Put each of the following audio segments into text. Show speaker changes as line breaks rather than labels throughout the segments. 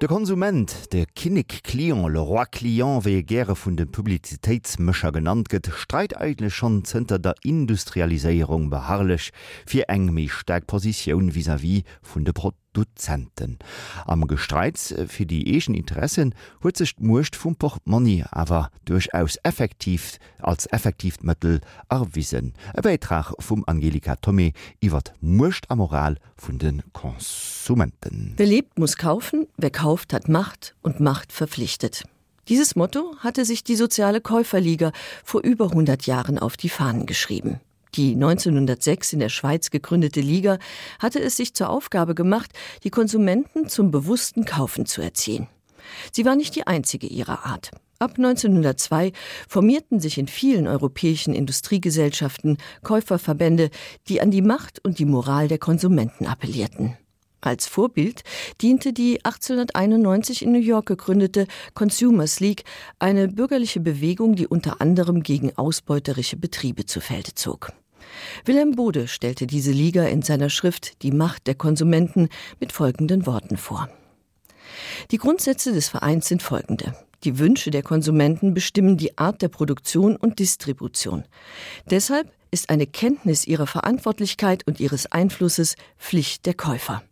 De Konsument, de Kinnig Klion le roi Klion wie gre vun den Publizitätsmëcher genannt gëtt, streit eitle schon zenter der Industrialiséierung beharrlech fir eng méi sterk Positionioun vis wie vun de Produzenten. Am Gestreits fir die egen Interessen huet sech mucht vum Portmoni awer durchaus effektiv als effektivmëttel erwiesen. E Beitrag vum Angelika Tommy iwwer mucht a Moral vun den Konsumenten.
Belebt muss kaufen, wer kauft hat Macht und Macht verpflichtet. Dieses Motto hatte sich die soziale Käuferliga vor über 100 Jahren auf die Fahnen geschrieben. Die 1906 in der Schweiz gegründete Liga hatte es sich zur Aufgabe gemacht, die Konsumenten zum bewussten Kaufen zu erziehen. Sie war nicht die einzige ihrer Art. Ab 1902 formierten sich in vielen europäischen Industriegesellschaften Käuferverbände, die an die Macht und die Moral der Konsumenten appellierten. Als Vorbild diente die 1891 in New York gegründete Consumers League, eine bürgerliche Bewegung, die unter anderem gegen ausbeuterische Betriebe zu Felde zog. Wilhelm Bode stellte diese Liga in seiner Schrift Die Macht der Konsumenten mit folgenden Worten vor. Die Grundsätze des Vereins sind folgende. Die Wünsche der Konsumenten bestimmen die Art der Produktion und Distribution. Deshalb ist eine Kenntnis ihrer Verantwortlichkeit und ihres Einflusses Pflicht der Käufer.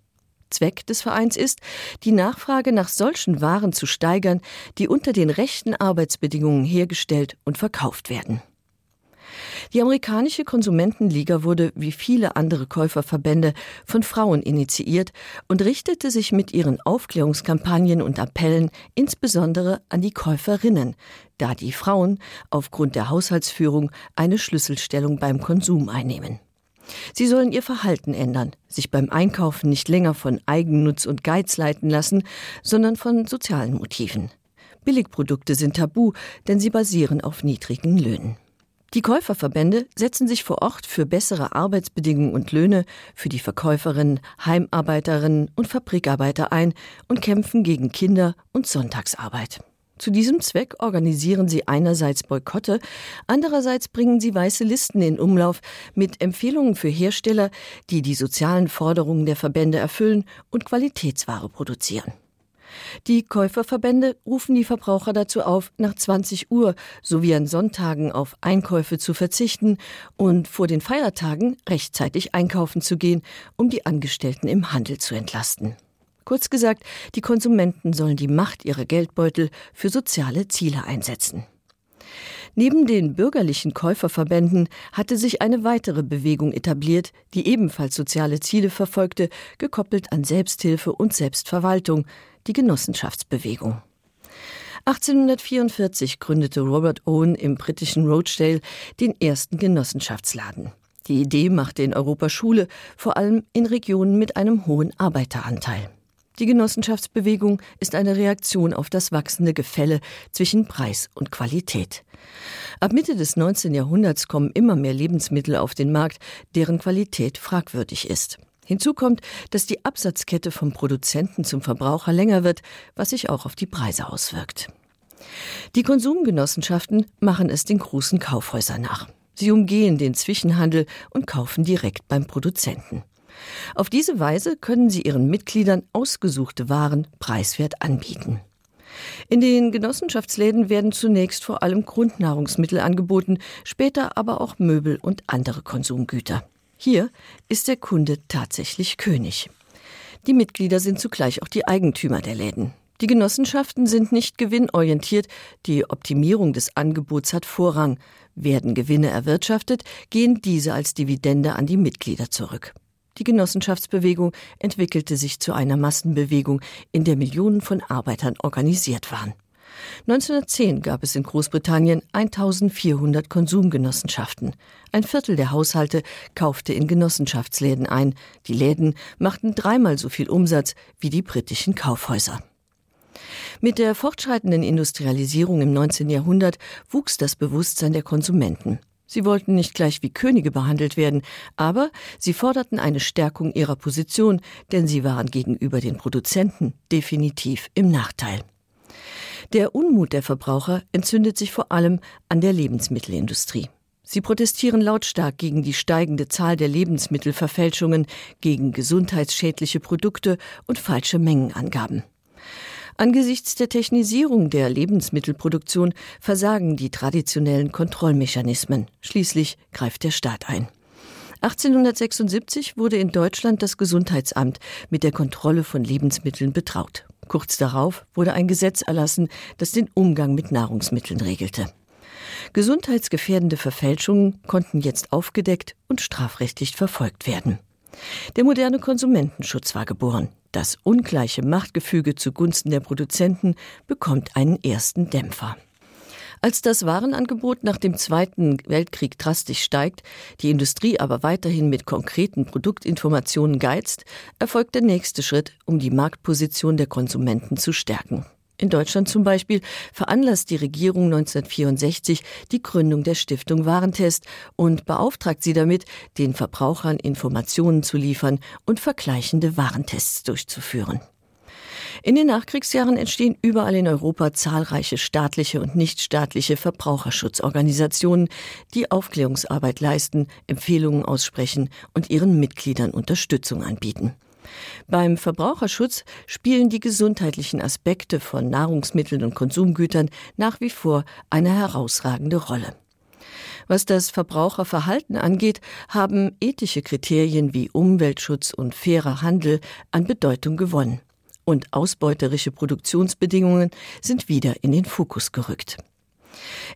Zweck des Vereins ist, die Nachfrage nach solchen Waren zu steigern, die unter den rechten Arbeitsbedingungen hergestellt und verkauft werden. Die amerikanische Konsumentenliga wurde wie viele andere Käuferverbände von Frauen initiiert und richtete sich mit ihren Aufklärungskampagnen und Appellen insbesondere an die Käuferinnen, da die Frauen aufgrund der Haushaltsführung eine Schlüsselstellung beim Konsum einnehmen. Sie sollen ihr Verhalten ändern, sich beim Einkaufen nicht länger von Eigennutz und Geiz leiten lassen, sondern von sozialen Motiven. Billigprodukte sind tabu, denn sie basieren auf niedrigen Löhnen. Die Käuferverbände setzen sich vor Ort für bessere Arbeitsbedingungen und Löhne für die Verkäuferinnen, Heimarbeiterinnen und Fabrikarbeiter ein und kämpfen gegen Kinder- und Sonntagsarbeit. Zu diesem Zweck organisieren sie einerseits Boykotte, andererseits bringen sie weiße Listen in Umlauf mit Empfehlungen für Hersteller, die die sozialen Forderungen der Verbände erfüllen und Qualitätsware produzieren. Die Käuferverbände rufen die Verbraucher dazu auf, nach 20 Uhr sowie an Sonntagen auf Einkäufe zu verzichten und vor den Feiertagen rechtzeitig einkaufen zu gehen, um die Angestellten im Handel zu entlasten. Kurz gesagt, die Konsumenten sollen die Macht ihrer Geldbeutel für soziale Ziele einsetzen. Neben den bürgerlichen Käuferverbänden hatte sich eine weitere Bewegung etabliert, die ebenfalls soziale Ziele verfolgte, gekoppelt an Selbsthilfe und Selbstverwaltung, die Genossenschaftsbewegung. 1844 gründete Robert Owen im britischen Rochdale den ersten Genossenschaftsladen. Die Idee machte in Europa Schule, vor allem in Regionen mit einem hohen Arbeiteranteil. Die Genossenschaftsbewegung ist eine Reaktion auf das wachsende Gefälle zwischen Preis und Qualität. Ab Mitte des 19. Jahrhunderts kommen immer mehr Lebensmittel auf den Markt, deren Qualität fragwürdig ist. Hinzu kommt, dass die Absatzkette vom Produzenten zum Verbraucher länger wird, was sich auch auf die Preise auswirkt. Die Konsumgenossenschaften machen es den großen Kaufhäusern nach. Sie umgehen den Zwischenhandel und kaufen direkt beim Produzenten. Auf diese Weise können sie ihren Mitgliedern ausgesuchte Waren preiswert anbieten. In den Genossenschaftsläden werden zunächst vor allem Grundnahrungsmittel angeboten, später aber auch Möbel und andere Konsumgüter. Hier ist der Kunde tatsächlich König. Die Mitglieder sind zugleich auch die Eigentümer der Läden. Die Genossenschaften sind nicht gewinnorientiert, die Optimierung des Angebots hat Vorrang. Werden Gewinne erwirtschaftet, gehen diese als Dividende an die Mitglieder zurück. Die Genossenschaftsbewegung entwickelte sich zu einer Massenbewegung, in der Millionen von Arbeitern organisiert waren. 1910 gab es in Großbritannien 1400 Konsumgenossenschaften. Ein Viertel der Haushalte kaufte in Genossenschaftsläden ein. Die Läden machten dreimal so viel Umsatz wie die britischen Kaufhäuser. Mit der fortschreitenden Industrialisierung im 19. Jahrhundert wuchs das Bewusstsein der Konsumenten. Sie wollten nicht gleich wie Könige behandelt werden, aber sie forderten eine Stärkung ihrer Position, denn sie waren gegenüber den Produzenten definitiv im Nachteil. Der Unmut der Verbraucher entzündet sich vor allem an der Lebensmittelindustrie. Sie protestieren lautstark gegen die steigende Zahl der Lebensmittelverfälschungen, gegen gesundheitsschädliche Produkte und falsche Mengenangaben. Angesichts der Technisierung der Lebensmittelproduktion versagen die traditionellen Kontrollmechanismen. Schließlich greift der Staat ein. 1876 wurde in Deutschland das Gesundheitsamt mit der Kontrolle von Lebensmitteln betraut. Kurz darauf wurde ein Gesetz erlassen, das den Umgang mit Nahrungsmitteln regelte. Gesundheitsgefährdende Verfälschungen konnten jetzt aufgedeckt und strafrechtlich verfolgt werden. Der moderne Konsumentenschutz war geboren. Das ungleiche Machtgefüge zugunsten der Produzenten bekommt einen ersten Dämpfer. Als das Warenangebot nach dem Zweiten Weltkrieg drastisch steigt, die Industrie aber weiterhin mit konkreten Produktinformationen geizt, erfolgt der nächste Schritt, um die Marktposition der Konsumenten zu stärken. In Deutschland zum Beispiel veranlasst die Regierung 1964 die Gründung der Stiftung Warentest und beauftragt sie damit, den Verbrauchern Informationen zu liefern und vergleichende Warentests durchzuführen. In den Nachkriegsjahren entstehen überall in Europa zahlreiche staatliche und nichtstaatliche Verbraucherschutzorganisationen, die Aufklärungsarbeit leisten, Empfehlungen aussprechen und ihren Mitgliedern Unterstützung anbieten. Beim Verbraucherschutz spielen die gesundheitlichen Aspekte von Nahrungsmitteln und Konsumgütern nach wie vor eine herausragende Rolle. Was das Verbraucherverhalten angeht, haben ethische Kriterien wie Umweltschutz und fairer Handel an Bedeutung gewonnen. Und ausbeuterische Produktionsbedingungen sind wieder in den Fokus gerückt.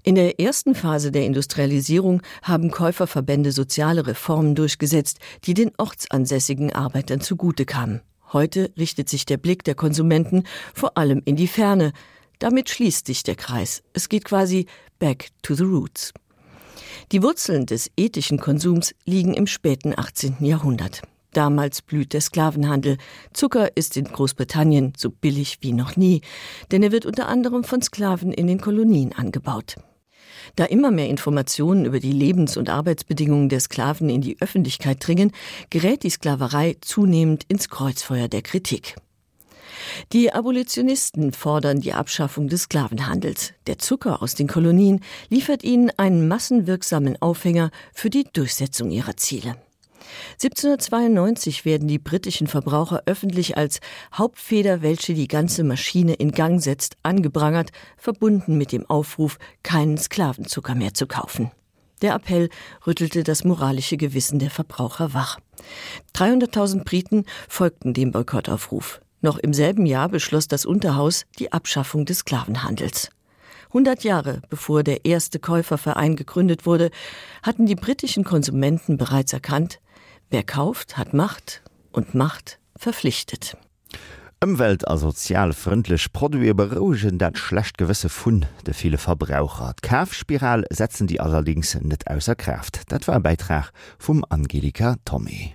In der ersten Phase der Industrialisierung haben Käuferverbände soziale Reformen durchgesetzt, die den ortsansässigen Arbeitern zugute kamen. Heute richtet sich der Blick der Konsumenten vor allem in die Ferne. Damit schließt sich der Kreis. Es geht quasi back to the roots. Die Wurzeln des ethischen Konsums liegen im späten 18. Jahrhundert. Damals blüht der Sklavenhandel. Zucker ist in Großbritannien so billig wie noch nie, denn er wird unter anderem von Sklaven in den Kolonien angebaut. Da immer mehr Informationen über die Lebens- und Arbeitsbedingungen der Sklaven in die Öffentlichkeit dringen, gerät die Sklaverei zunehmend ins Kreuzfeuer der Kritik. Die Abolitionisten fordern die Abschaffung des Sklavenhandels. Der Zucker aus den Kolonien liefert ihnen einen massenwirksamen Aufhänger für die Durchsetzung ihrer Ziele. 1792 werden die britischen Verbraucher öffentlich als Hauptfeder, welche die ganze Maschine in Gang setzt, angeprangert, verbunden mit dem Aufruf, keinen Sklavenzucker mehr zu kaufen. Der Appell rüttelte das moralische Gewissen der Verbraucher wach. 300.000 Briten folgten dem Boykottaufruf. Noch im selben Jahr beschloss das Unterhaus die Abschaffung des Sklavenhandels. 100 Jahre bevor der erste Käuferverein gegründet wurde, hatten die britischen Konsumenten bereits erkannt, Wer kauft, hat Macht und Macht verpflichtet.
Umwelt a sozialfrindlech Produe berugen dat schlecht gewisse vun de viele Verbraucher. Kafspiral setzen die allerdings net ausser Kraft. Dat war ein Beitrag vum Angelika Tommy.